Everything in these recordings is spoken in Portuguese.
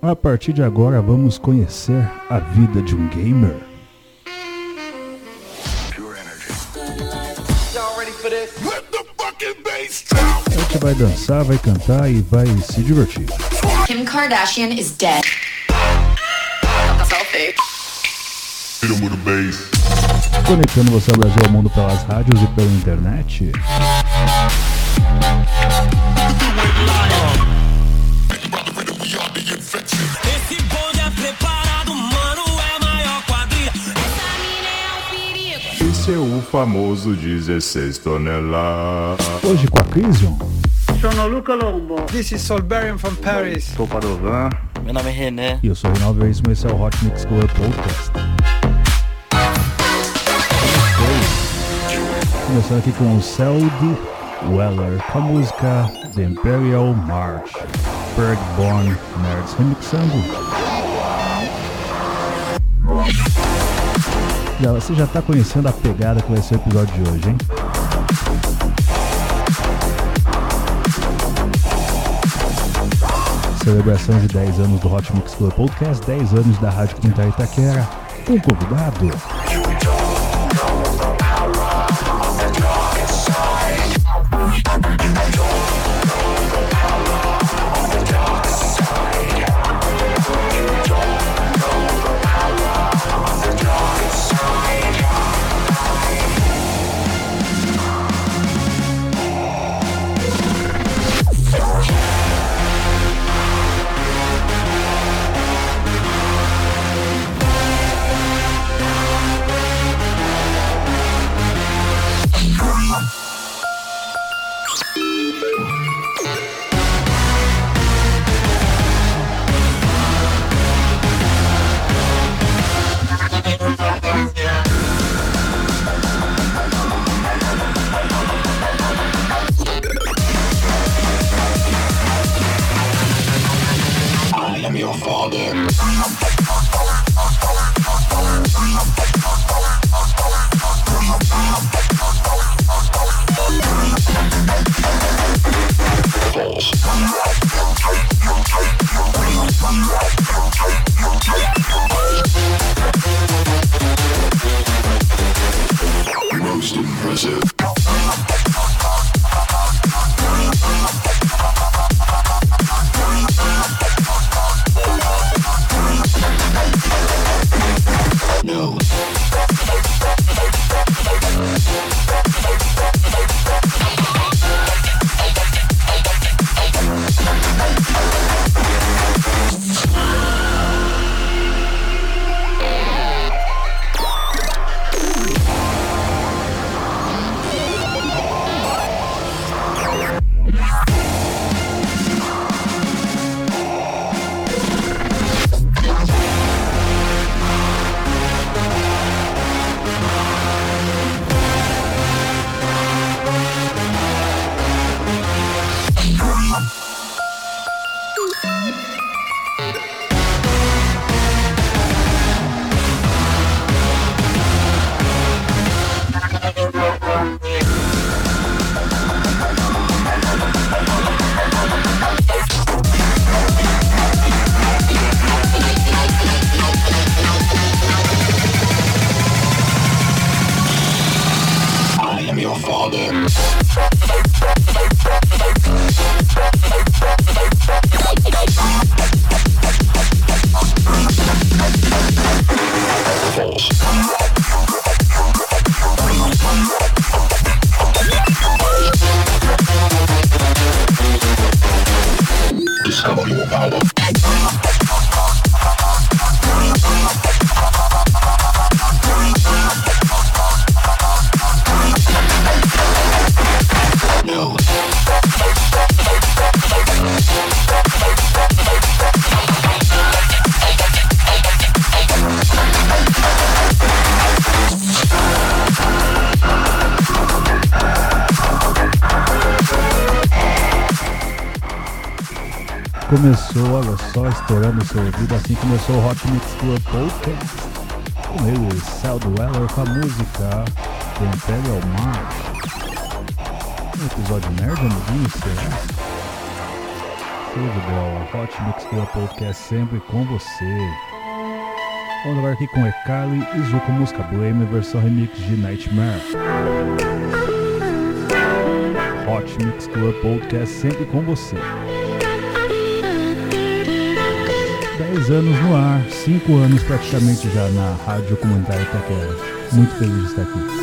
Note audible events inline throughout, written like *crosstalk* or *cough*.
A partir de agora vamos conhecer a vida de um gamer. A gente vai dançar, vai cantar e vai se divertir. Kim Kardashian is dead. Selfie. Conectando você ao Brasil ao mundo pelas rádios e pela internet. Famoso 16 toneladas. Hoje com a Crisium. Sono Luca Lombo. This is Solberian from Paris. Sou Padovan. Meu nome é René. E eu sou o Reinaldo Veríssimo, esse é o Hot Mix Club Podcast. Começando aqui com o Seldy Weller com a música The Imperial March. Bergborn Nerds remixando. Já, você já tá conhecendo a pegada que vai ser o episódio de hoje, hein? Celebração de 10 anos do Hot Mix Club Podcast, 10 anos da Rádio Comunitária Itaquera, com convidado. Só, estourando o seu ouvido, assim começou o Hot Mix Club Podcast. Com ele, Cell Weller com a música The Imperial March. Um episódio nerd, amiguinho, será? Show de bola. Hot Mix Club Podcast sempre com você. Vamos agora aqui com Ekali e Zuko Música Blame, versão remix de Nightmare. Hot Mix Club Podcast sempre com você. 10 anos no ar, 5 anos praticamente já na Rádio Comunitária Itaquera. Muito feliz de estar aqui.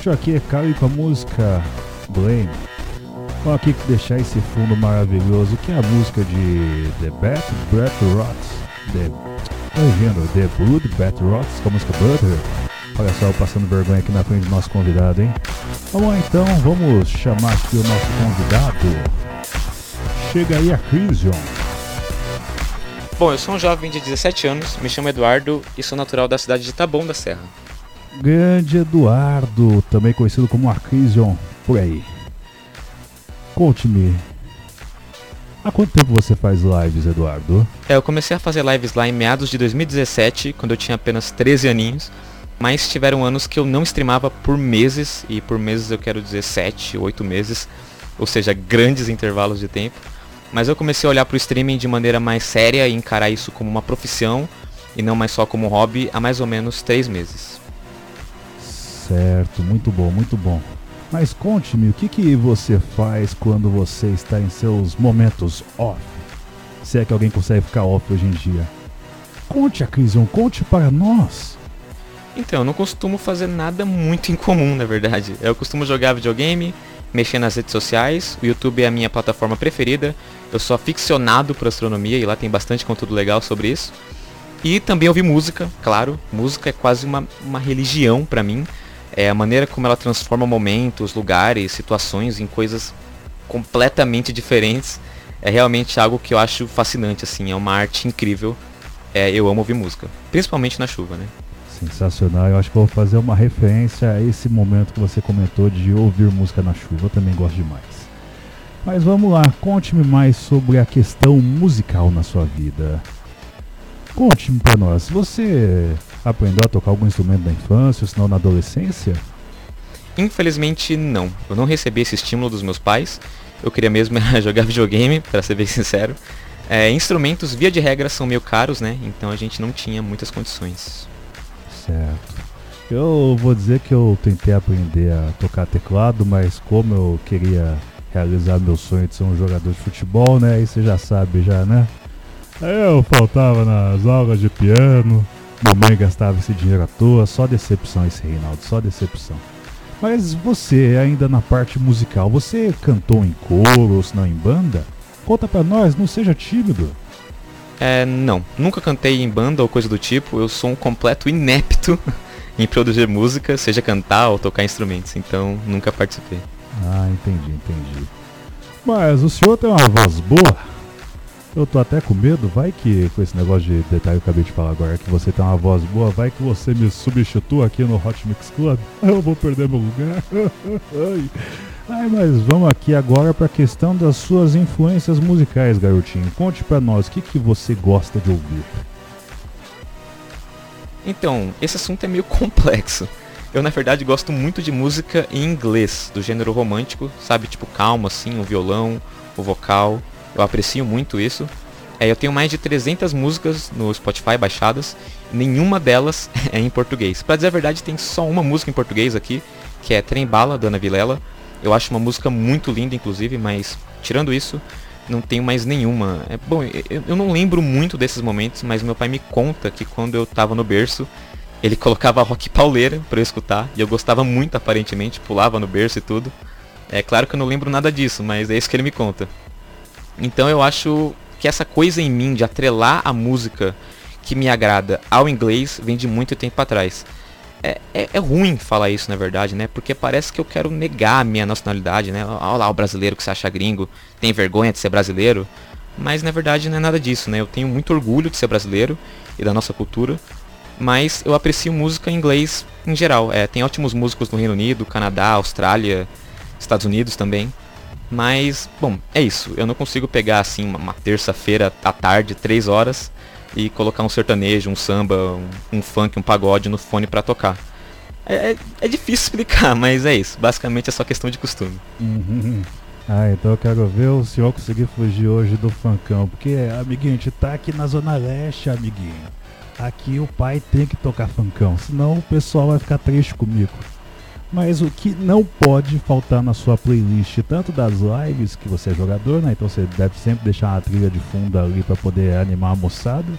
Escutou aqui Ekali com a música Blame. Vou aqui deixar esse fundo maravilhoso que é a música de The Bat Breath Rots. The, The Blood Bat Rots com a música Butter. Olha só, eu passando vergonha aqui na frente do nosso convidado, hein? Vamos lá então, vamos chamar aqui o nosso convidado. Chega aí a Crisium. Bom, eu sou um jovem de 17 anos, me chamo Eduardo e sou natural da cidade de Taboão da Serra. Grande Eduardo, também conhecido como Arcrision por aí. Conte-me, há quanto tempo você faz lives, Eduardo? É, eu comecei a fazer lives lá em meados de 2017, quando eu tinha apenas 13 aninhos, mas tiveram anos que eu não streamava por meses, e por meses eu quero dizer 7, 8 meses, ou seja, grandes intervalos de tempo. Mas eu comecei a olhar para o streaming de maneira mais séria e encarar isso como uma profissão e não mais só como hobby há mais ou menos 3 meses. Certo, muito bom, muito bom. Mas conte-me, o que, que você faz quando você está em seus momentos off? Se é que alguém consegue ficar off hoje em dia. Conte, Acrision, conte para nós. Então, eu não costumo fazer nada muito incomum, na verdade. Eu costumo jogar videogame, mexer nas redes sociais, o YouTube é a minha plataforma preferida. Eu sou aficionado por astronomia e lá tem bastante conteúdo legal sobre isso. E também ouvir música, claro. Música é quase uma, uma religião pra mim. É a maneira como ela transforma momentos, lugares, situações em coisas completamente diferentes. É realmente algo que eu acho fascinante, assim. É uma arte incrível. É, eu amo ouvir música. Principalmente na chuva, né? Sensacional, eu acho que vou fazer uma referência a esse momento que você comentou de ouvir música na chuva, eu também gosto demais. Mas vamos lá, conte-me mais sobre a questão musical na sua vida. Conte-me pra nós, você aprendeu a tocar algum instrumento na infância, ou se não na adolescência? Infelizmente não. Eu não recebi esse estímulo dos meus pais. Eu queria mesmo *laughs* jogar videogame, para ser bem sincero. É, instrumentos, via de regra, são meio caros, né? Então a gente não tinha muitas condições. Certo. Eu vou dizer que eu tentei aprender a tocar teclado, mas como eu queria realizar meu sonho de ser um jogador de futebol, né? Aí você já sabe já, né? Eu faltava nas aulas de piano, mamãe gastava esse dinheiro à toa, só decepção esse Reinaldo, só decepção. Mas você, ainda na parte musical, você cantou em coro ou se não em banda? Conta pra nós, não seja tímido. É, não. Nunca cantei em banda ou coisa do tipo. Eu sou um completo inepto *laughs* em produzir música, seja cantar ou tocar instrumentos. Então, nunca participei. Ah, entendi, entendi. Mas o senhor tem uma voz boa. Eu tô até com medo, vai que com esse negócio de detalhe que eu acabei de falar agora, que você tem uma voz boa, vai que você me substitua aqui no Hot Mix Club. *laughs* Eu vou perder meu lugar. *laughs* Ai. Mas vamos aqui agora para a questão das suas influências musicais, garotinho. Conte pra nós o que, que você gosta de ouvir. Então, esse assunto é meio *laughs* complexo. Eu, na verdade, gosto muito de música em inglês, do gênero romântico, sabe? Tipo, calma, assim, o violão, o vocal. Eu aprecio muito isso. É, eu tenho mais de 300 músicas no Spotify baixadas, nenhuma delas *laughs* é em português. Pra dizer a verdade, tem só uma música em português aqui, que é Trem Bala, da Ana Vilela. Eu acho uma música muito linda, inclusive, mas tirando isso, não tenho mais nenhuma. É, bom, eu, eu não lembro muito desses momentos, mas meu pai me conta que quando eu tava no berço, ele *laughs* colocava rock pauleira pra eu escutar, e eu gostava muito aparentemente, pulava no berço e tudo. É claro que eu não lembro nada disso, mas é isso que ele me conta. Então eu acho que essa coisa em mim de atrelar a música que me agrada ao inglês vem de muito tempo atrás. É, é, é, ruim falar isso, na verdade, né? Porque parece que eu quero negar a minha nacionalidade, né? Olha lá o brasileiro que se acha gringo, tem vergonha de ser brasileiro. Mas na verdade não é nada disso, né? Eu tenho muito orgulho de ser brasileiro e da nossa cultura. Mas eu aprecio música em inglês em geral. É, tem ótimos músicos no Reino Unido, Canadá, Austrália, Estados Unidos também. Mas, bom, é isso. Eu não consigo pegar assim uma, terça-feira à tarde, três horas, e colocar um sertanejo, um samba, um, um funk, um pagode no fone para tocar. É, é, é, difícil *laughs* explicar, mas é isso. Basicamente é só questão de costume. Uhum. Ah, então eu quero ver o senhor conseguir fugir hoje do funkão. Porque, amiguinho, a gente tá aqui na Zona Leste, amiguinho. Aqui o pai tem que tocar funkão, senão o pessoal vai ficar triste comigo. Mas o que não pode faltar na sua playlist, tanto das lives, que você é jogador, né? Então você deve sempre deixar uma trilha de fundo ali para poder animar a moçada.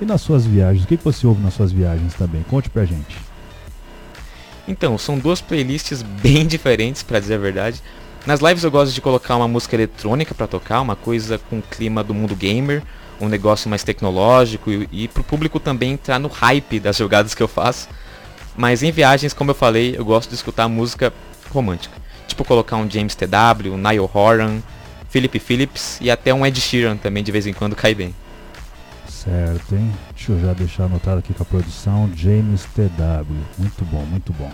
E nas suas viagens, o que você ouve nas suas viagens também? Conte pra gente. Então, são duas playlists bem *laughs* diferentes, para dizer a verdade. Nas lives eu gosto de colocar uma música eletrônica para tocar, uma coisa com o clima do mundo gamer, um negócio mais tecnológico e, e pro público também entrar no hype das jogadas que eu faço. Mas em viagens, como eu falei, eu gosto de escutar música romântica. Tipo colocar um James TW, um Niall Horan, Philip Phillips e até um Ed Sheeran também de vez em quando cai bem. Certo, hein? Deixa eu já deixar anotado aqui com a produção James TW. Muito bom, muito bom.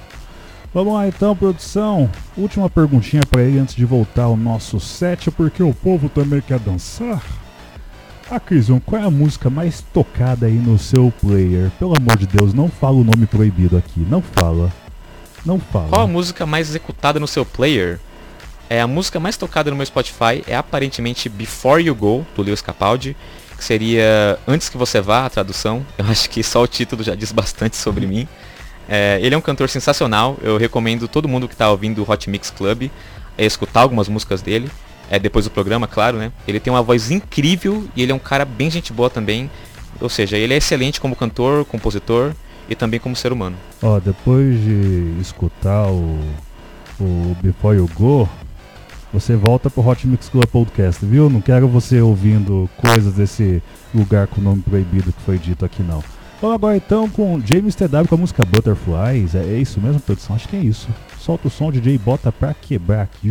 Vamos lá então, produção. Última perguntinha para ele antes de voltar ao nosso set, porque o povo também quer dançar. Ah, Crison, qual é a música mais tocada aí no seu player? Pelo amor de Deus, não fala o nome proibido aqui. Não fala. Não fala. Qual a música mais executada no seu player? É a música mais tocada no meu Spotify é aparentemente Before You Go, do Lewis Capaldi, que seria Antes que você vá, a tradução. *laughs* Eu acho que só o título já diz bastante sobre mim. É, ele é um cantor sensacional, eu recomendo todo mundo que está ouvindo o Hot Mix Club escutar algumas músicas dele é, depois do programa, claro, né? Ele tem uma voz incrível e ele é um cara bem gente boa também. Ou seja, ele é excelente como cantor, compositor e também como ser humano. Ó, depois de escutar o, o Before You Go, você volta pro Hot Mix Club Podcast, viu? Não quero você ouvindo coisas desse lugar com nome proibido que foi dito aqui, não. Vamos agora então com James TW com a música Butterflies. É, é isso mesmo, produção? Acho que é isso. Solta o som, DJ, bota pra quebrar aqui.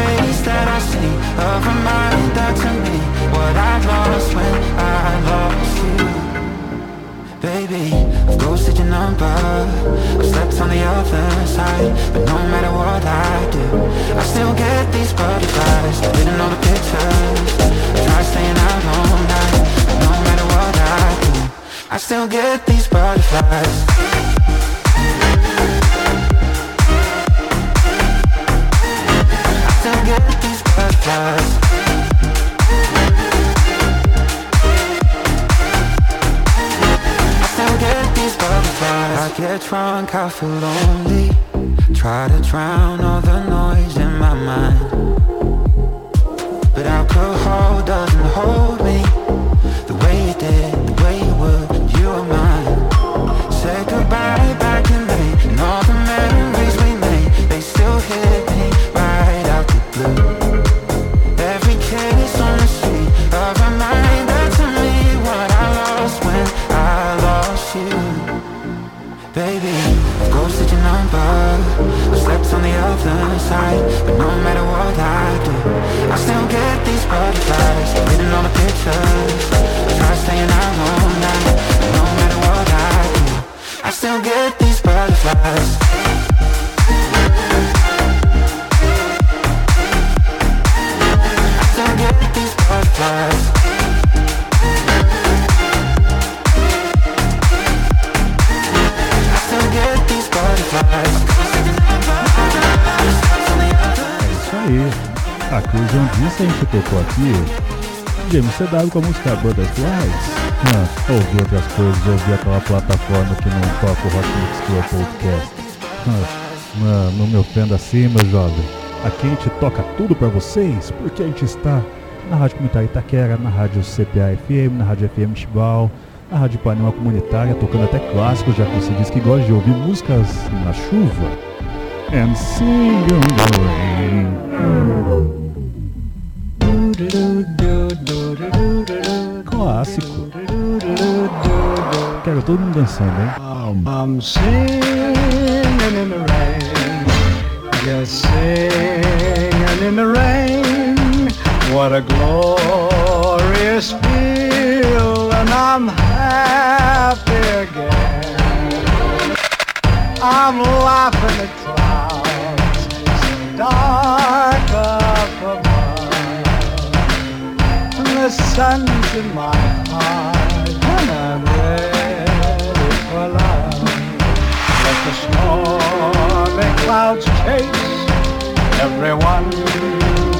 face that I see. A reminder to me What I lost when I lost you. Baby, I've ghosted your number. I've slept on the other side But no matter what I do I still get these butterflies Living all the pictures. I try staying out all night But no matter what I do I still get these butterflies. But alcohol doesn't hold other But no matter what I do I still get these butterflies Reading all the pictures. I try staying out all night But no matter what I do I still get these butterflies. I A Cruz John disse a gente tocou aqui. James CW com a música Butterflies. Ah, ouvi outras coisas, ouvi aquela plataforma que não toca o Rock Mix Club Podcast. Ah, não me ofenda assim, meu jovem. Aqui a gente toca tudo pra vocês, porque a gente está na Rádio Comunitária Itaquera, na Rádio CPA FM, na Rádio FM Chibal, na Rádio Panema Comunitária, tocando até clássicos, já que você disse que gosta de ouvir músicas na chuva. And sing on the rain. Clássico. Quero todo mundo dançando, hein? I'm singing in the rain, just singing in the rain. What a glorious feel, and I'm happy again. I'm laughing at clouds so dark up above. The sun's in my heart and I'm ready for love. Let the stormy clouds chase everyone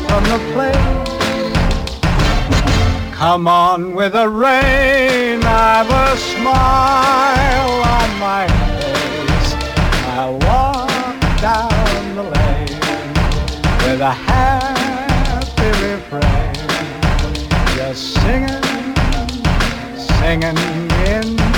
from the place. Come on with the rain, I've a smile on my face. I walk down the lane with a happy singing, singing in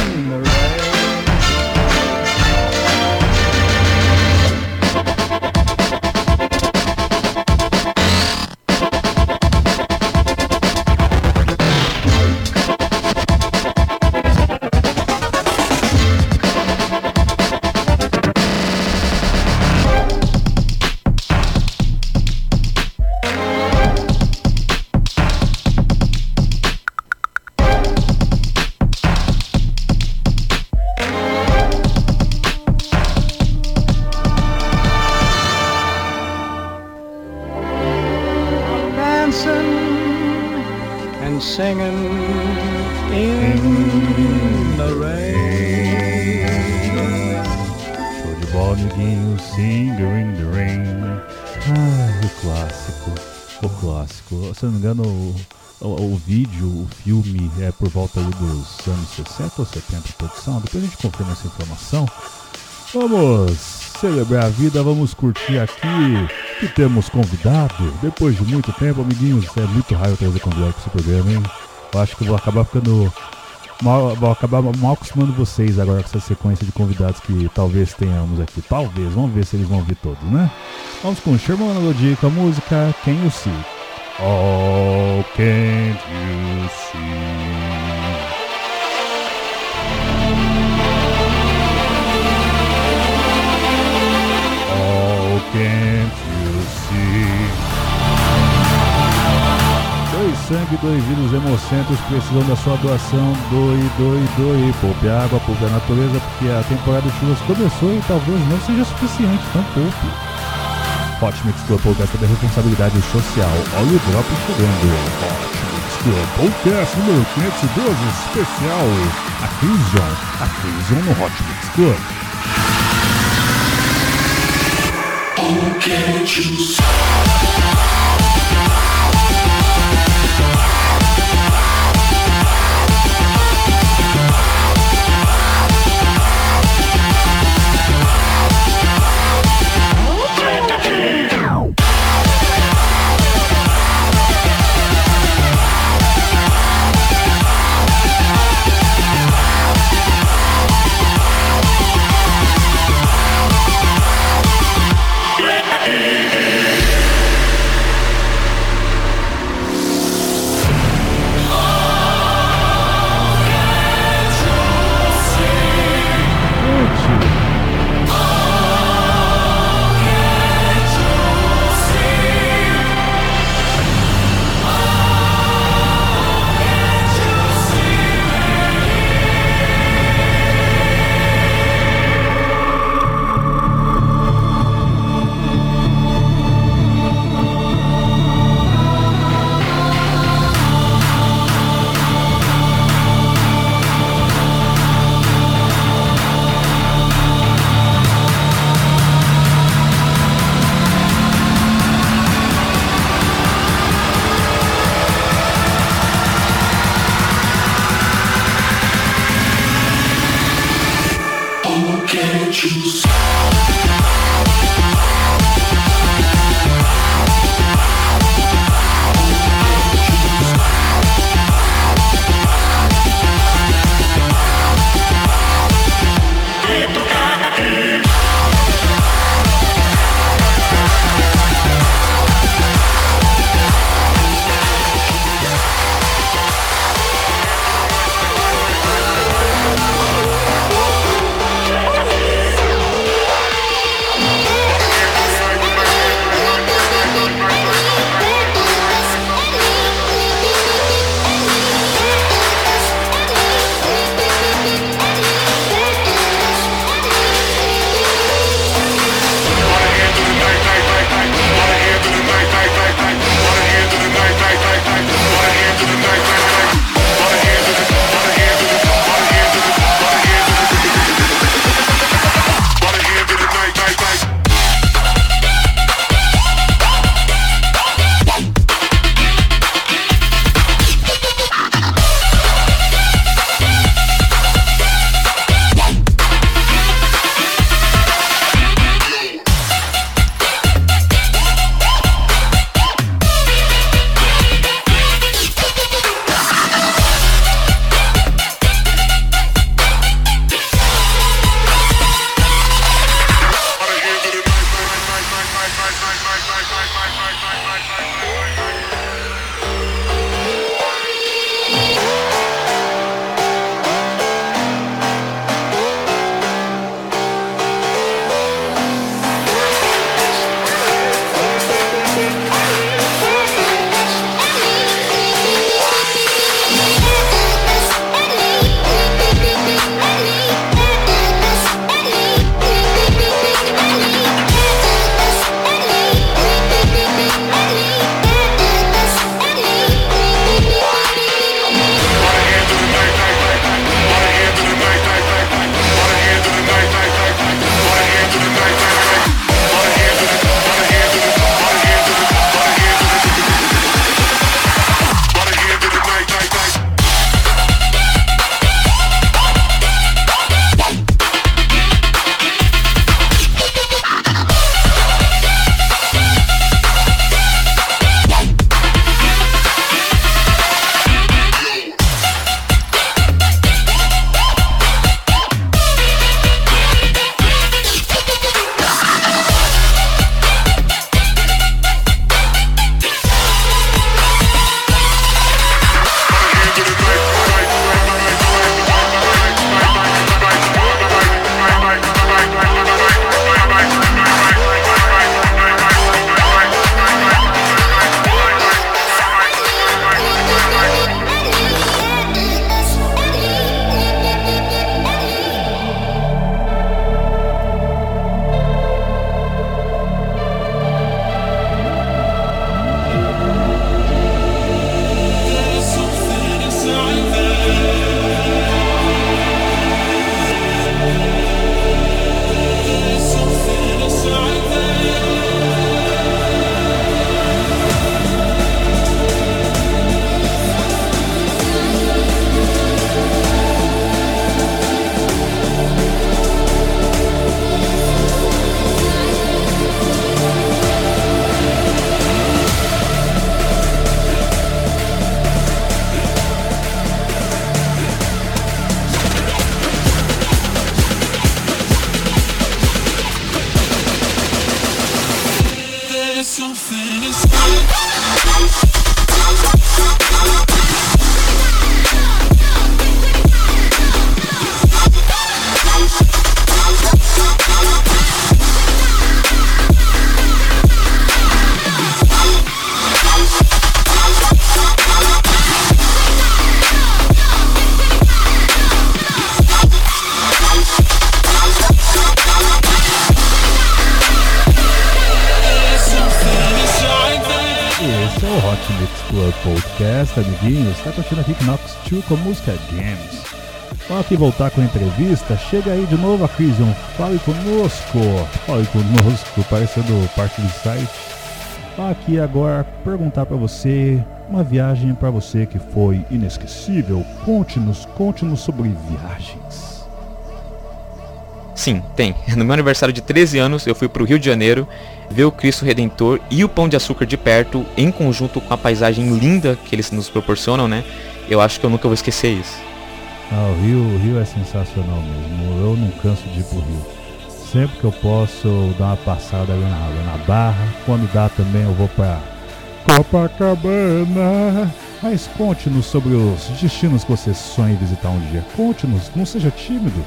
Singer in the rain. Ah, o clássico. O clássico. Se eu não me engano, o, o, o vídeo, o filme é por volta dos anos 60 ou 70 de produção. Depois a gente confirma essa informação. Vamos celebrar a vida, vamos curtir aqui. E temos convidado. Depois de muito tempo, amiguinhos, é muito raro trazer convidado para esse programa, hein? Eu acho que eu vou acabar ficando vou acabar mal acostumando vocês agora com essa sequência de convidados que talvez tenhamos aqui. Talvez, vamos ver se eles vão vir todos, né? Vamos com Sherman Melody com a música Can You See? Oh, can't you see? Oh, can't you Sank que doividos hemocentros precisam da sua doação. Doe, doe, doe. Poupe água, poupe a natureza, porque a temporada de chuvas começou e talvez não seja suficiente, poupe. Hot Mix Club Podcast da responsabilidade social. Olha o drop chegando. Hot Mix Club Podcast número 512, especial. A Crisión. A Crisión no Hot Mix Club. Gente, Está curtindo aqui Knox 2 com música Games. Vamos aqui voltar com a entrevista. Chega aí de novo a Crisium. Fale conosco. Fale conosco, parecendo parte do site. Vamos aqui agora perguntar para você uma viagem para você que foi inesquecível. Conte-nos, conte-nos sobre viagens. Sim, tem. *laughs* No meu aniversário de 13 anos, eu fui pro Rio de Janeiro ver o Cristo Redentor e o Pão de Açúcar de perto, em conjunto com a paisagem linda que eles nos proporcionam, né? Eu acho que eu nunca vou esquecer isso. Ah, o Rio, o Rio é sensacional mesmo. Eu não canso de ir pro Rio. Sempre que eu posso, eu dou uma passada ali na, na Barra. Quando dá também, eu vou pra Copacabana. Mas conte-nos sobre os destinos que você sonha visitar um dia. Conte-nos, não seja tímido.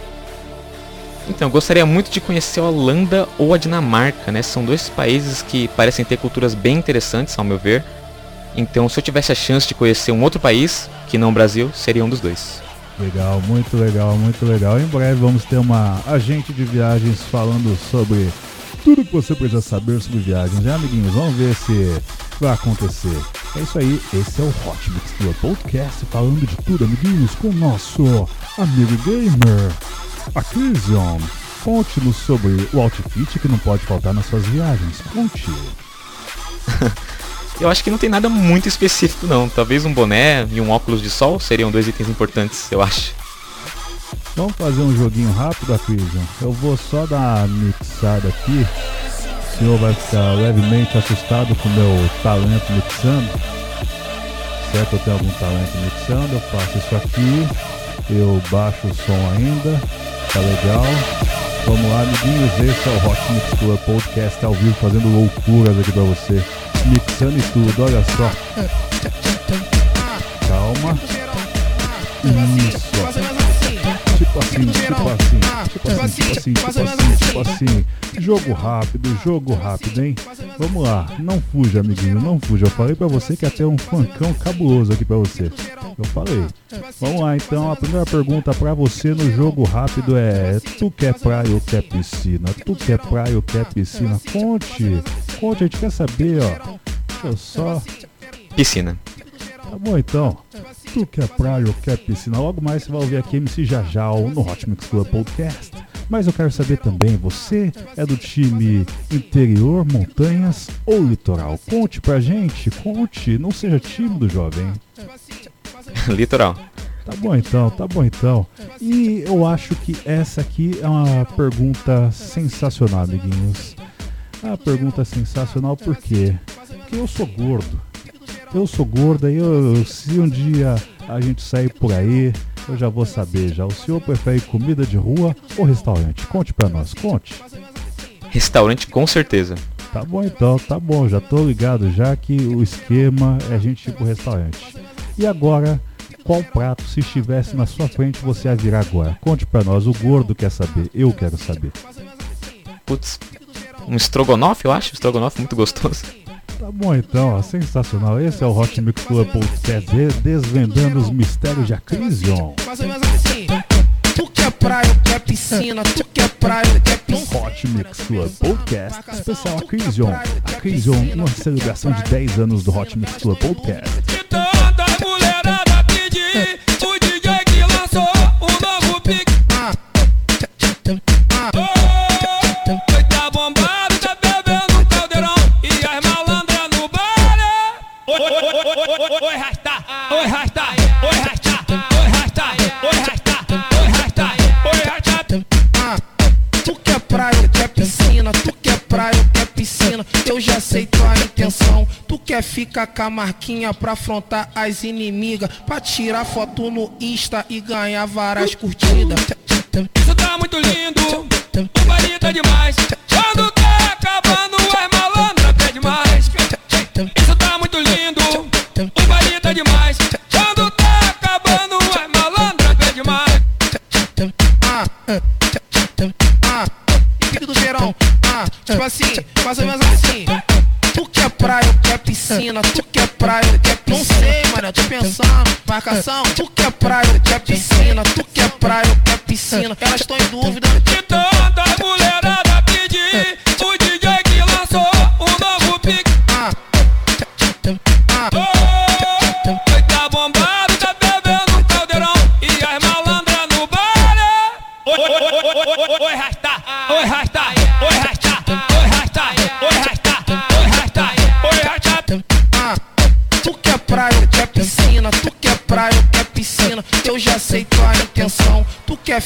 Então, eu gostaria muito de conhecer a Holanda ou a Dinamarca, né? São dois países que parecem ter culturas bem interessantes, ao meu ver. Então, se eu tivesse a chance de conhecer um outro país, que não o Brasil, seria um dos dois. Legal, muito legal, muito legal. Em breve vamos ter uma agente de viagens falando sobre tudo que você precisa saber sobre viagens, né, amiguinhos? Vamos ver se vai acontecer. É isso aí, esse é o Hot Mix Podcast falando de tudo, amiguinhos, com o nosso amigo gamer, a Crisium. Conte-nos sobre o outfit que não pode faltar nas suas viagens. Conte. *laughs* Eu acho que não tem nada muito específico não. Talvez um boné e um óculos de sol seriam dois itens importantes, eu acho. Vamos fazer um joguinho rápido, Acrisian? Eu vou só dar uma mixada aqui. O senhor vai ficar levemente assustado com o meu talento mixando. Certo, eu tenho algum talento mixando, eu faço isso aqui. Eu baixo o som ainda. Tá legal. Vamos lá, amiguinhos. Esse é o Hot Mix Club Podcast ao vivo, fazendo loucuras aqui pra você. Mixando e tudo, olha só. *laughs* Calma. Isso. Assim, tipo assim, tipo assim, tipo assim, tipo assim. Jogo rápido, jogo rápido, hein? Vamos lá, não fuja, amiguinho, não fuja. Eu falei pra você que ter um funkão cabuloso aqui pra você. Eu falei. Vamos lá, então. A primeira pergunta pra você no jogo rápido é: Tu quer praia ou quer piscina? Tu quer praia ou quer piscina? Conte, conte, a gente quer saber, ó. Deixa eu só. Piscina. Tá bom então. Tu quer praia ou quer piscina? Logo mais você vai ouvir aqui MC Jajal no Hot Mix Club Podcast. Mas eu quero saber também, você é do time interior, montanhas ou litoral? Conte pra gente, conte, não seja tímido, jovem. *laughs* Litoral. Tá bom então, tá bom então. E eu acho que essa aqui é uma pergunta sensacional, amiguinhos. É uma pergunta sensacional por quê? Porque eu sou gordo. Eu sou gordo e eu, se um dia a gente sair por aí, eu já vou saber já. O senhor prefere comida de rua ou restaurante? Conte pra nós, conte. Restaurante com certeza. Tá bom então, tá bom, já tô ligado já que o esquema é a gente ir pro restaurante. E agora, qual prato, se estivesse na sua frente, você ia virar agora? Conte pra nós, o gordo quer saber, eu quero saber. Putz, um estrogonofe, eu acho. Estrogonofe muito gostoso. Tá bom então, ó, sensacional. Esse é o Hot Mix Club Podcast desvendando os mistérios de Acrision. Mais ou menos assim. Tu quer praia ou quer piscina? Tu quer praia ou quer piscina? Hot Mix Club Podcast especial Acrision. Acrision, uma celebração de 10 anos do Hot Mix Club Podcast. Oi, rasta, oi, rasta, oi, rasta, oi, rasta, oi, rasta, oi, rasta, oi, rasta. Ah, Tu quer praia ou quer piscina? Tu quer praia ou quer piscina? Eu já sei tua intenção. Tu quer ficar com a marquinha pra afrontar as inimigas? Pra tirar foto no Insta e ganhar várias curtidas. Isso tá muito lindo, o baile tá demais. Marcação, *laughs*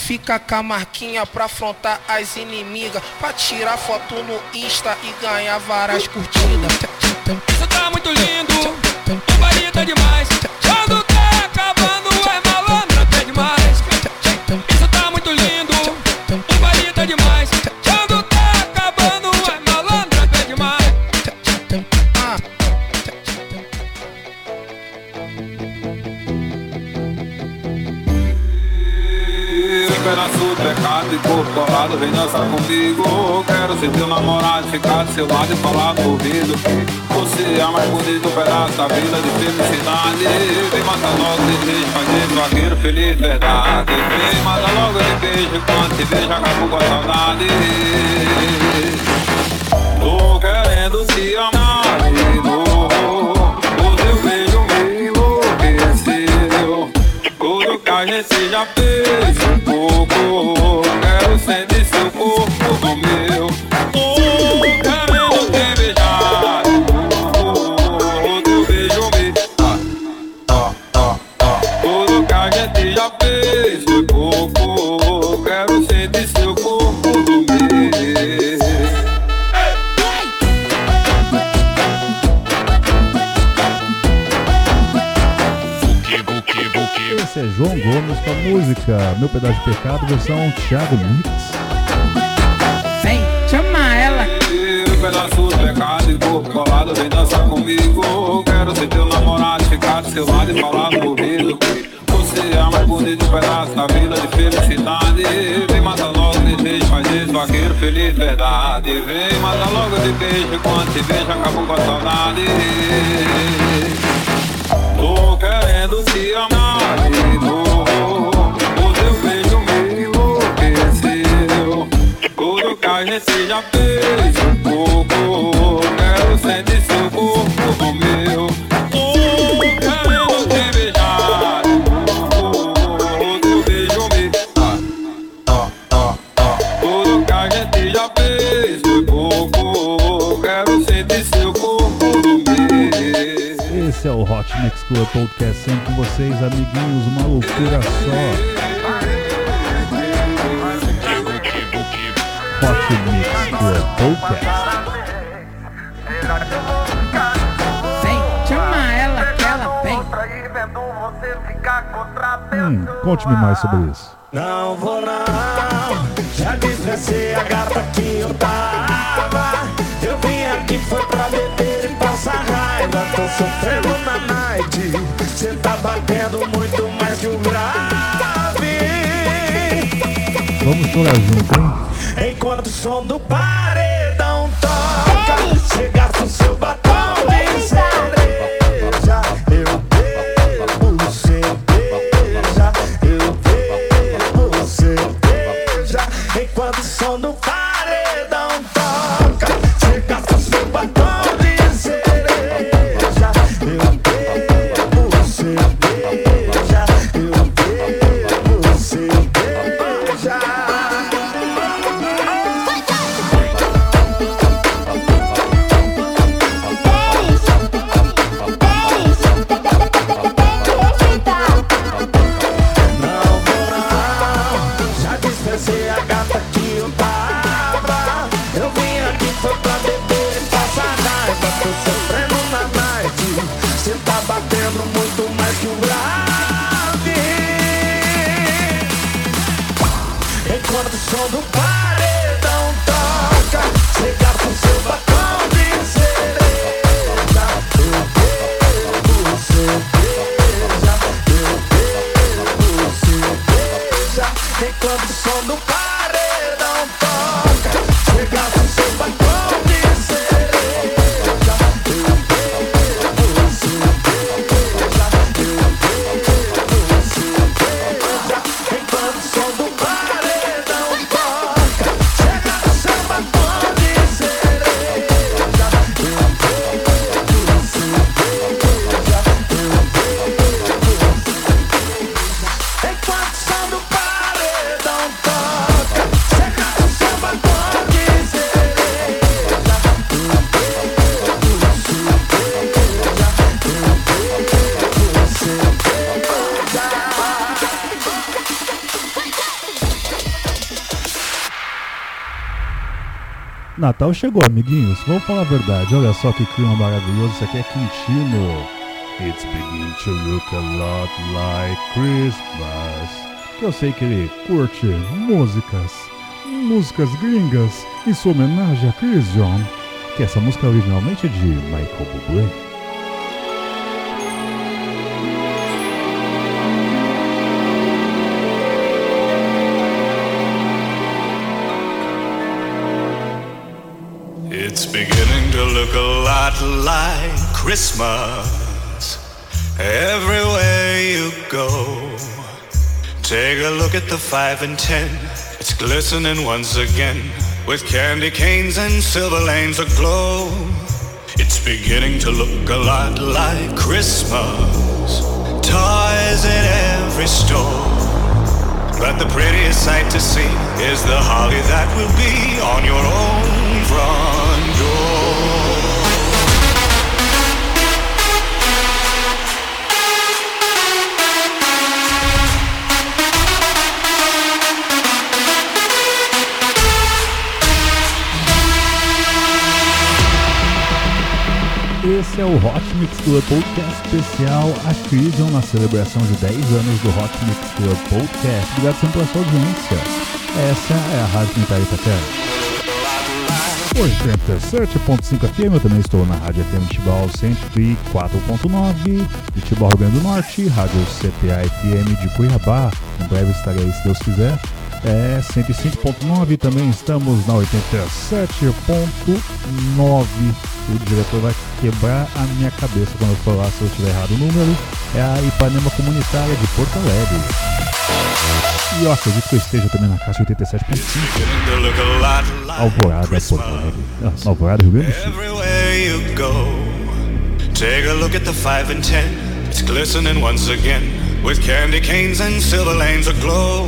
Ficar com a marquinha pra afrontar as inimigas, pra tirar foto no Insta e ganhar várias curtidas. Isso tá muito seu lado e falar no Que você é a mais bonito pedaço da vida de felicidade. Vem matar logo de beijo, fazer vaqueiro feliz, verdade. Vem matar logo de beijo, quando te vejo acabo com a saudade. Tô querendo te amar de novo O teu beijo me enlouqueceu tudo que a gente já fez um pouco. Quero sentir seu corpo no música Meu Pedaço de Pecado, versão Thiago Mix. vem, chama ela. Um pedaço do pecado e corpo colado, vem dançar comigo. Quero ser teu namorado, ficar do seu lado e falar no ouvido. Você é a mais bonito pedaço da vida de felicidade. Vem matar logo de beijo, faz esse vaqueiro feliz, verdade. Vem matar logo de beijo, quando te vejo acabou com a saudade. Tô querendo te amar de novo. A gente já fez um pouco Quero sentir seu corpo no meu Oh, querendo beijar teu beijo me ah, ah, ah. Tudo que a gente já fez foi pouco Quero sentir seu corpo no meu Esse é o Hot Mix Club Podcast, sempre com vocês, amiguinhos, uma loucura só. Mix Club Podcast. Vem, chama ela que ela vem. Hum, conte-me mais sobre isso. Não vou não, já disfarcei a gata que eu tava Eu vim aqui foi pra beber e passar raiva Tô sofrendo chorar junto, hein? Enquanto o som do paredão Natal chegou, amiguinhos. Vamos falar a verdade. Olha só que clima maravilhoso. Isso aqui é Quintino. It's beginning to look a lot like Christmas. Que eu sei que ele curte músicas, músicas gringas, em sua homenagem a Chris John. Que essa música originalmente é de Michael Bublé. Christmas everywhere you go. Take a look at the five and ten. It's glistening once again with candy canes and silver lanes aglow. It's beginning to look a lot like Christmas. Toys in every store. But the prettiest sight to see is the holly that will be on your own front Esse é o Hot Mix Club Podcast especial a Crisium na celebração de 10 anos do Hot Mix Club Podcast. Obrigado sempre pela sua audiência. Essa é a Rádio Comunitária Itaquera. 87.5 FM, eu também estou na Rádio FM Tibau 104.9 de Tibau, Rio Grande do Norte, Rádio CPA FM de Cuiabá, em breve estarei aí se Deus quiser. É 105.9, também estamos na 87.9. O diretor vai quebrar a minha cabeça quando eu lá se eu tiver errado o número. É a Ipanema Comunitária de Porto Alegre. E eu acredito que eu esteja também na caixa 87.5. Alvorada, Porto Alegre. Ah, Alvorada, Rio Grande do Sul. Take a look at the five and ten. It's glistening once again with candy canes and silver lanes aglow.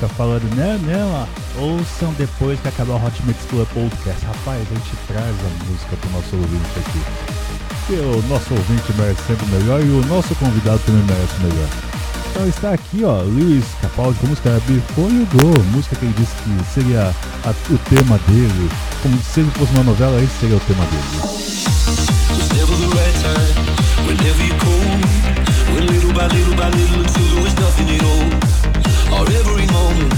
fica falando, né, não, ó, ouçam depois que acabar o Hot Mix Club Podcast. Rapaz, a gente traz a música pro nosso ouvinte aqui. Porque o nosso ouvinte merece sempre o melhor e o nosso convidado também merece o melhor. Então está aqui, ó, Luiz Capaldi com a música Before You Go, música que ele disse que seria a- o tema dele. Como se ele fosse uma novela, esse seria o tema dele. Our every moment,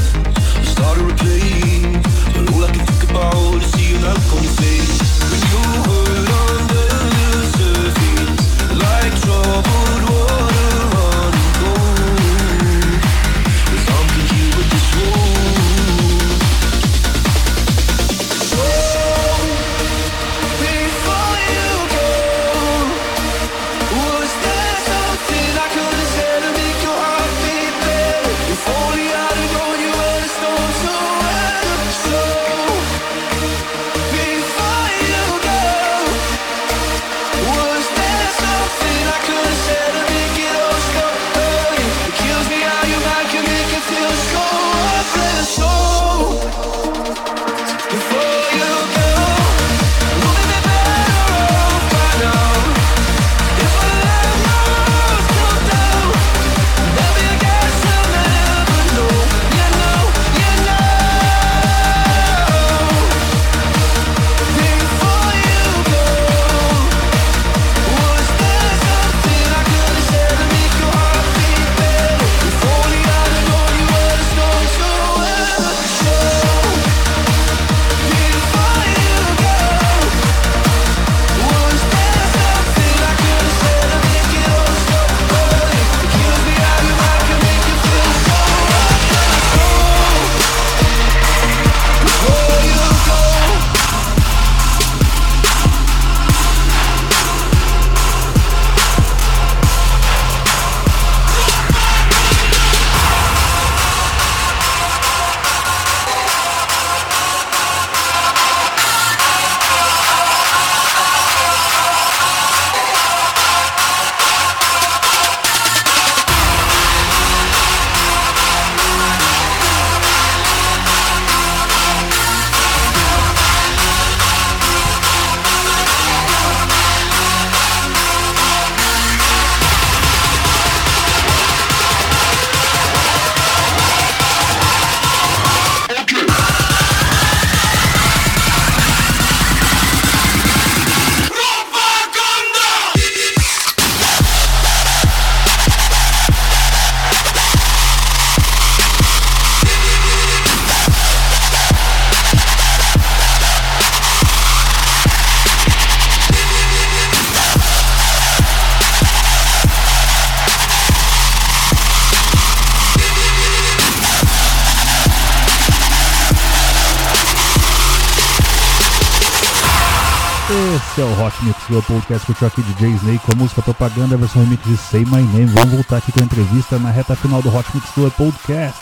to play. But all I can think about is seeing that look on your face. When you the like troubled water o Mix Club Podcast com o Chuck DJ Snake com a música propaganda, versão remix de Say My Name. Vamos voltar aqui com a entrevista na reta final do Hot Mix Club Podcast.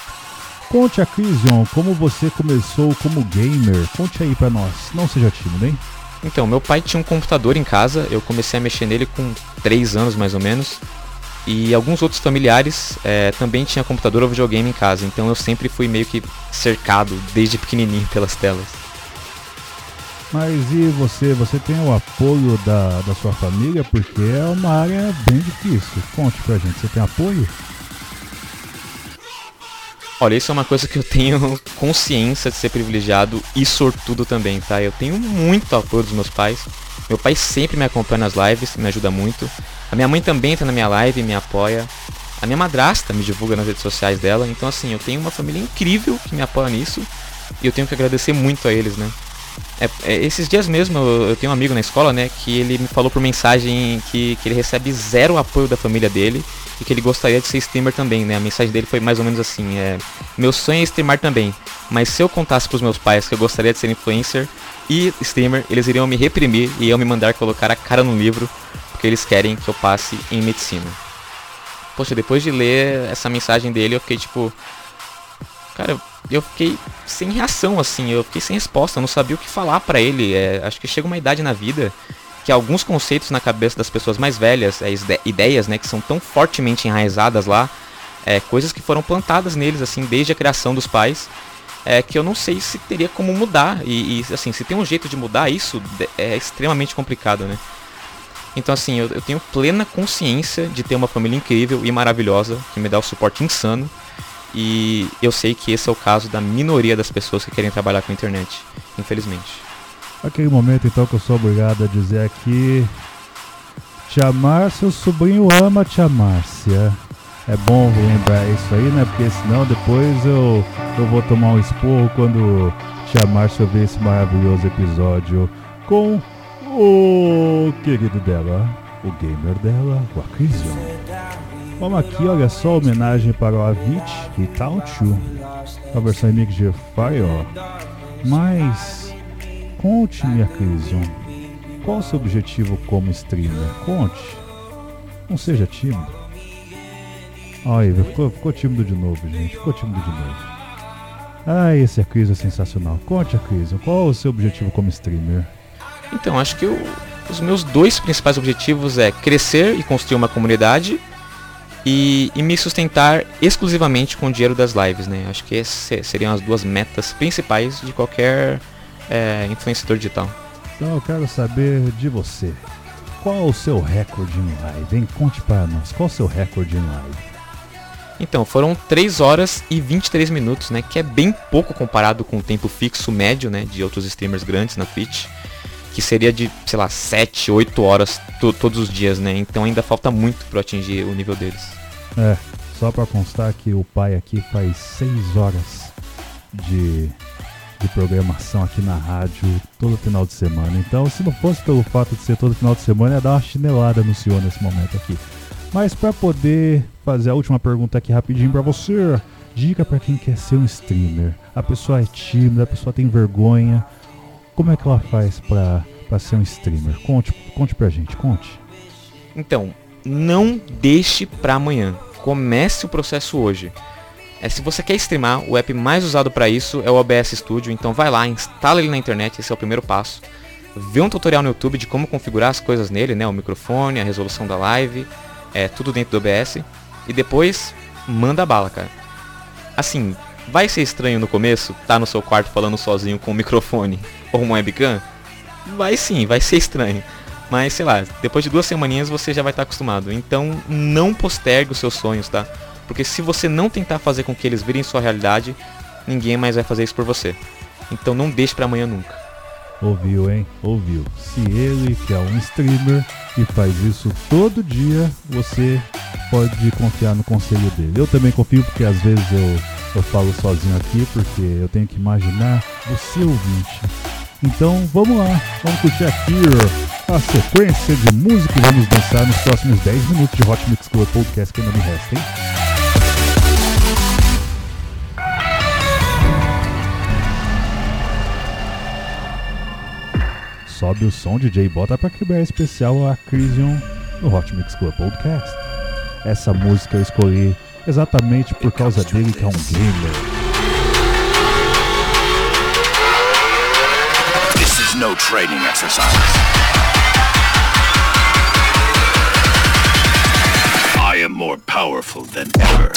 Conte a Crision, como você começou como gamer. Conte aí pra nós. Não seja tímido, hein? Então, meu pai tinha um computador em casa, eu comecei a mexer nele com 3 anos mais ou menos. E alguns outros familiares eh, também tinham computador ou videogame em casa, então eu sempre fui meio que cercado desde pequenininho *laughs* pelas telas. Mas e você? Você tem o apoio da, da sua família? Porque é uma área bem difícil. Conte pra gente, você tem apoio? Olha, isso é uma coisa que eu tenho consciência de ser privilegiado e sortudo também, tá? Eu tenho muito apoio dos meus pais. Meu pai sempre me acompanha nas lives, me ajuda muito. A minha mãe também entra na minha live e me apoia. A minha madrasta me divulga nas redes sociais dela. Então, assim, eu tenho uma família incrível que me apoia nisso. E eu tenho que agradecer muito a eles, né? É, é, esses dias mesmo eu, eu tenho um amigo na escola, né, que ele me falou por mensagem que, que ele recebe zero apoio da família dele e que ele gostaria de ser streamer também, né? A mensagem dele foi mais ou menos assim, é, meu sonho é streamar também, mas se eu contasse pros meus pais que eu gostaria de ser influencer e streamer, eles iriam me reprimir e iam me mandar colocar a cara no livro, porque eles querem que eu passe em medicina. Poxa, depois de ler essa mensagem dele, eu fiquei tipo, cara, eu fiquei sem reação, assim, eu fiquei sem resposta, eu não sabia o que falar pra ele. É, acho que chega uma idade na vida que alguns conceitos na cabeça das pessoas mais velhas, é, ide- ideias, né, que são tão fortemente enraizadas lá, é, coisas que foram plantadas neles, assim, desde a criação dos pais, é, que eu não sei se teria como mudar. E, e, assim, se tem um jeito de mudar isso, é extremamente complicado, né? Então, assim, eu, eu tenho plena consciência de ter uma família incrível e maravilhosa, que me dá o suporte insano. E eu sei que esse é o caso da minoria das pessoas que querem trabalhar com a internet, infelizmente. Aquele momento então que eu sou obrigado a dizer aqui. Tia Márcia, o sobrinho ama tia Márcia. É bom lembrar isso aí, né? Porque senão depois eu, eu vou tomar um esporro quando tia Márcia ver esse maravilhoso episódio com o querido dela, o gamer dela, o Acrision. Vamos aqui, olha só, homenagem para o Avicii e Tauchu, a versão remix de Fire. Mas Conte-me, Acrision, qual o seu objetivo como streamer? Conte. Não seja tímido. Ai, ficou, ficou tímido de novo, gente. Ficou tímido de novo. Ai, esse Acrision é sensacional. Conte, Acrision, qual o seu objetivo como streamer? Então, acho que eu- os meus dois principais objetivos é crescer e construir uma comunidade e, e me sustentar exclusivamente com o dinheiro das lives, né? Acho que essas seriam as duas metas principais de qualquer é, influenciador digital. Então eu quero saber de você. Qual o seu recorde em live, hein? Conte para nós. Qual o seu recorde em live? Então, foram 3 horas e 23 minutos, né? Que é bem pouco comparado com o tempo fixo médio, né? De outros streamers grandes na Twitch. Que seria de, sei lá, 7, 8 horas to- todos os dias, né? Então ainda falta muito para atingir o nível deles. É, só pra constar que o pai aqui faz 6 horas de, de programação aqui na rádio todo final de semana. Então, se não fosse pelo fato de ser todo final de semana, ia dar uma chinelada no senhor nesse momento aqui. Mas pra poder fazer a última pergunta aqui rapidinho pra você, dica pra quem quer ser um streamer. A pessoa é tímida, a pessoa tem vergonha. Como é que ela faz pra ser um streamer? Conte, conte pra gente, conte. Então, não deixe pra amanhã. Comece o processo hoje. É, se você quer streamar, o app mais usado para isso é o OBS Studio, então vai lá, instala ele na internet, esse é o primeiro passo. Vê um tutorial no YouTube de como configurar as coisas nele, né? O microfone, a resolução da live, é tudo dentro do OBS. E depois, manda bala, cara. Assim, vai ser estranho no começo, tá no seu quarto falando sozinho com *laughs* um microfone ou uma webcam? Vai sim, vai ser estranho. Mas sei lá, depois de duas semaninhas você já vai estar acostumado. Então não postergue os seus sonhos, tá? Porque se você não tentar fazer com que eles virem sua realidade, ninguém mais vai fazer isso por você. Então não deixe pra amanhã nunca. Ouviu, hein? Ouviu. Se ele, que é um streamer e faz isso todo dia, você pode confiar no conselho dele. Eu também confio porque às vezes eu, eu falo sozinho aqui, porque eu tenho que imaginar você ouvinte. Então vamos lá, vamos curtir aqui a sequência de música e vamos dançar nos próximos 10 minutos de Hot Mix Club Podcast que ainda me resta, hein? sobe o som, DJ bota pra quebrar especial a Crisium no Hot Mix Club Podcast. Essa música eu escolhi exatamente por causa dele que é um gamer. This is no training exercise. I am more powerful than ever.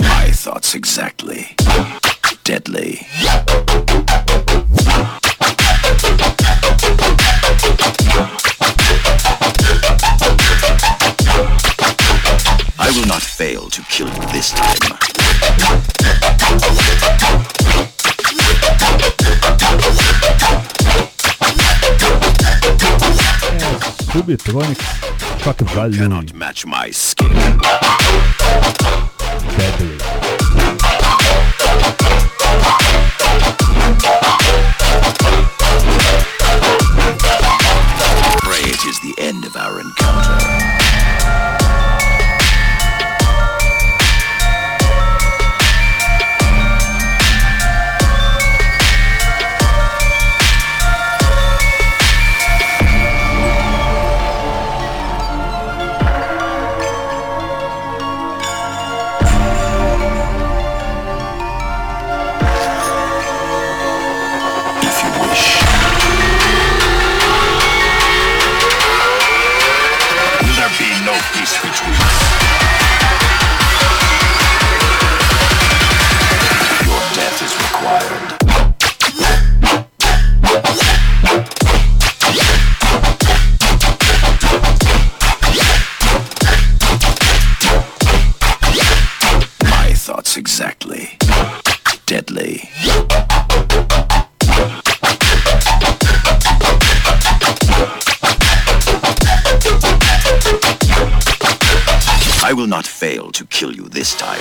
My thoughts exactly. Deadly. I will not fail to kill you this time. Subtronics Shock Value Cannot match my skill. Deadly. To kill you this time.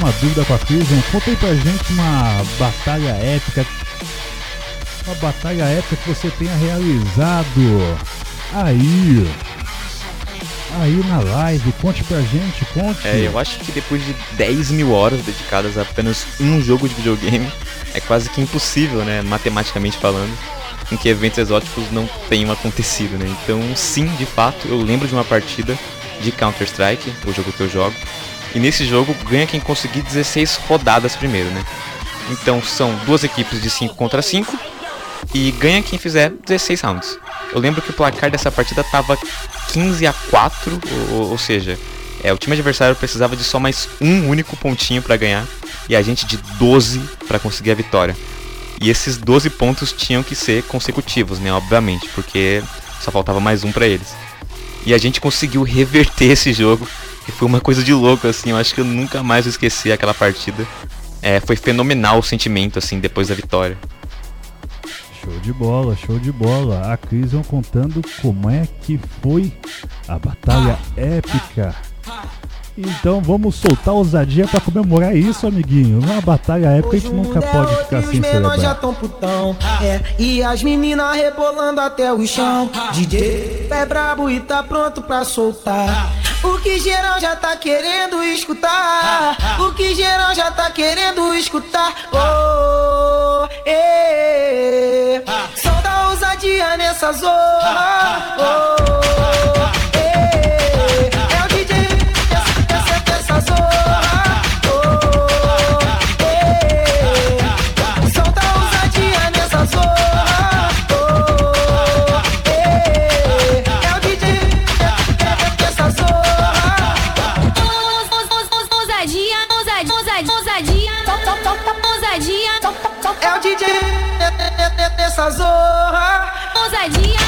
Uma dúvida com a Prison. Conta aí pra gente uma batalha épica. Uma batalha épica que você tenha realizado aí. Aí na live, conte pra gente, conte. É, eu acho que depois de 10 mil horas dedicadas a apenas um jogo de videogame, é quase que impossível, né, matematicamente falando, em que eventos exóticos não tenham acontecido, né? Então, sim, de fato, eu lembro de uma partida de Counter-Strike, o jogo que eu jogo, e nesse jogo ganha quem conseguir 16 rodadas primeiro, né? Então são duas equipes de 5 contra 5 e ganha quem fizer 16 rounds. Eu lembro que o placar dessa partida tava 15 a 4, ou, ou seja, é, o time adversário precisava de só mais um único pontinho para ganhar e a gente de 12 para conseguir a vitória. E esses 12 pontos tinham que ser consecutivos, né, obviamente, porque só faltava mais um para eles. E a gente conseguiu reverter esse jogo e foi uma coisa de louco assim, eu acho que eu nunca mais vou esquecer aquela partida. É, foi fenomenal o sentimento assim depois da vitória. Show de bola, show de bola. A Crison contando como é que foi a batalha épica. Então vamos soltar ousadia pra comemorar isso, amiguinho. Uma batalha épica a gente nunca pode ficar sem Os menores já celebrar. tão putão, é, e as meninas rebolando até o chão. DJ é brabo e tá pronto pra soltar. O que geral já tá querendo escutar. O que geral já tá querendo escutar. Oh, eh, solta ousadia nessa zorra. Oh, essa zorra. Ousadia.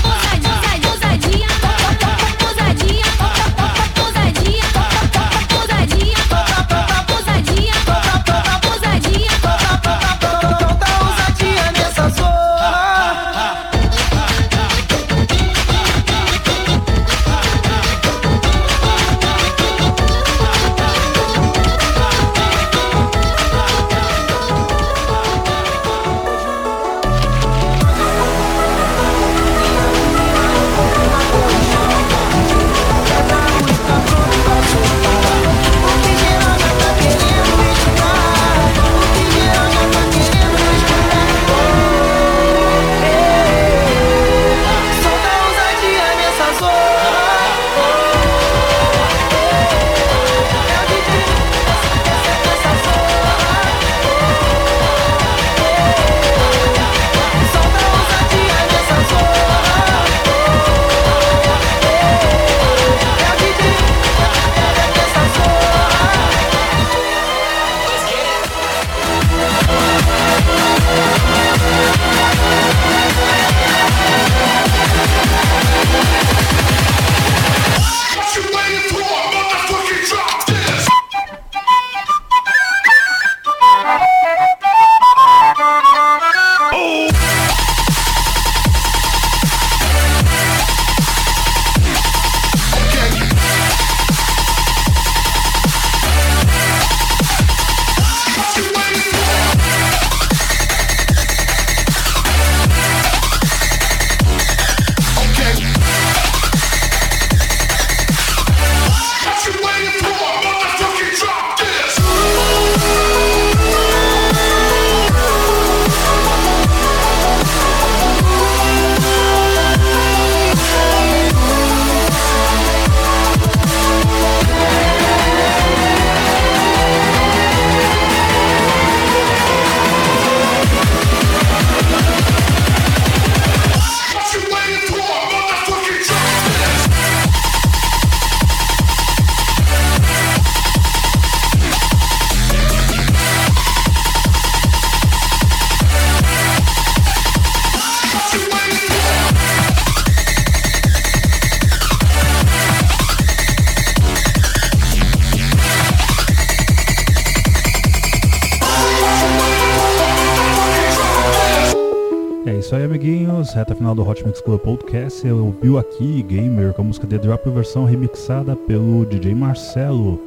Isso aí, amiguinhos. Reta final do Hot Mix Club Podcast. Eu ouviu aqui Gamer com a música The Drop versão remixada pelo DJ Marcelo.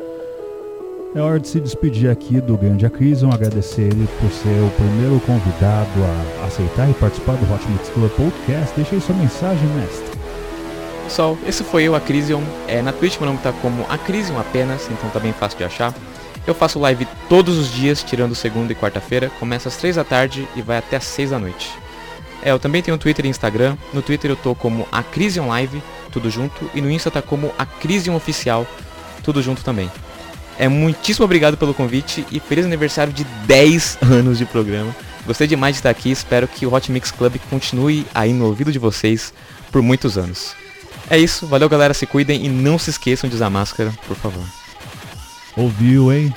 É hora de se despedir aqui do grande Acrison, agradecer ele por ser o primeiro convidado a aceitar e participar do Hot Mix Club Podcast. Deixa aí sua mensagem, mestre. Pessoal, esse foi eu, Acrision. É, na Twitch meu nome tá como Acrision apenas, então tá bem fácil de achar. Eu faço live todos os dias, tirando segunda e quarta-feira. Começa às 3 da tarde e vai até às 6 da noite. É, eu também tenho Twitter e Instagram. No Twitter eu tô como Acrision Live, tudo junto. E no Insta tá como Acrision Oficial, tudo junto também. É muitíssimo obrigado pelo convite e feliz aniversário de 10 *laughs* anos de programa. Gostei demais de estar aqui, espero que o Hot Mix Club continue aí no ouvido de vocês por muitos anos. É isso, valeu galera, se cuidem e não se esqueçam de usar máscara, por favor. Ouviu, hein?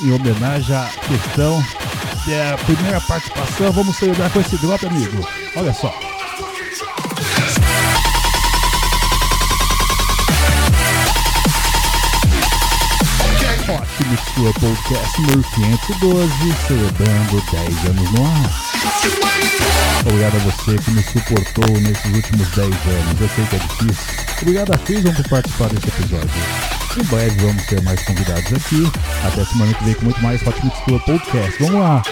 Em homenagem à questão da primeira participação, vamos celebrar com esse drop, amigo. Olha só. Mix Club Podcast número 512, celebrando 10 anos no ar. Obrigado a você que me suportou nesses últimos 10 anos. Eu sei que é difícil. Obrigado a Cris por participar desse episódio. Em breve vamos ter mais convidados aqui. Até semana que vem com muito mais Hot Mix Club Podcast. Vamos lá!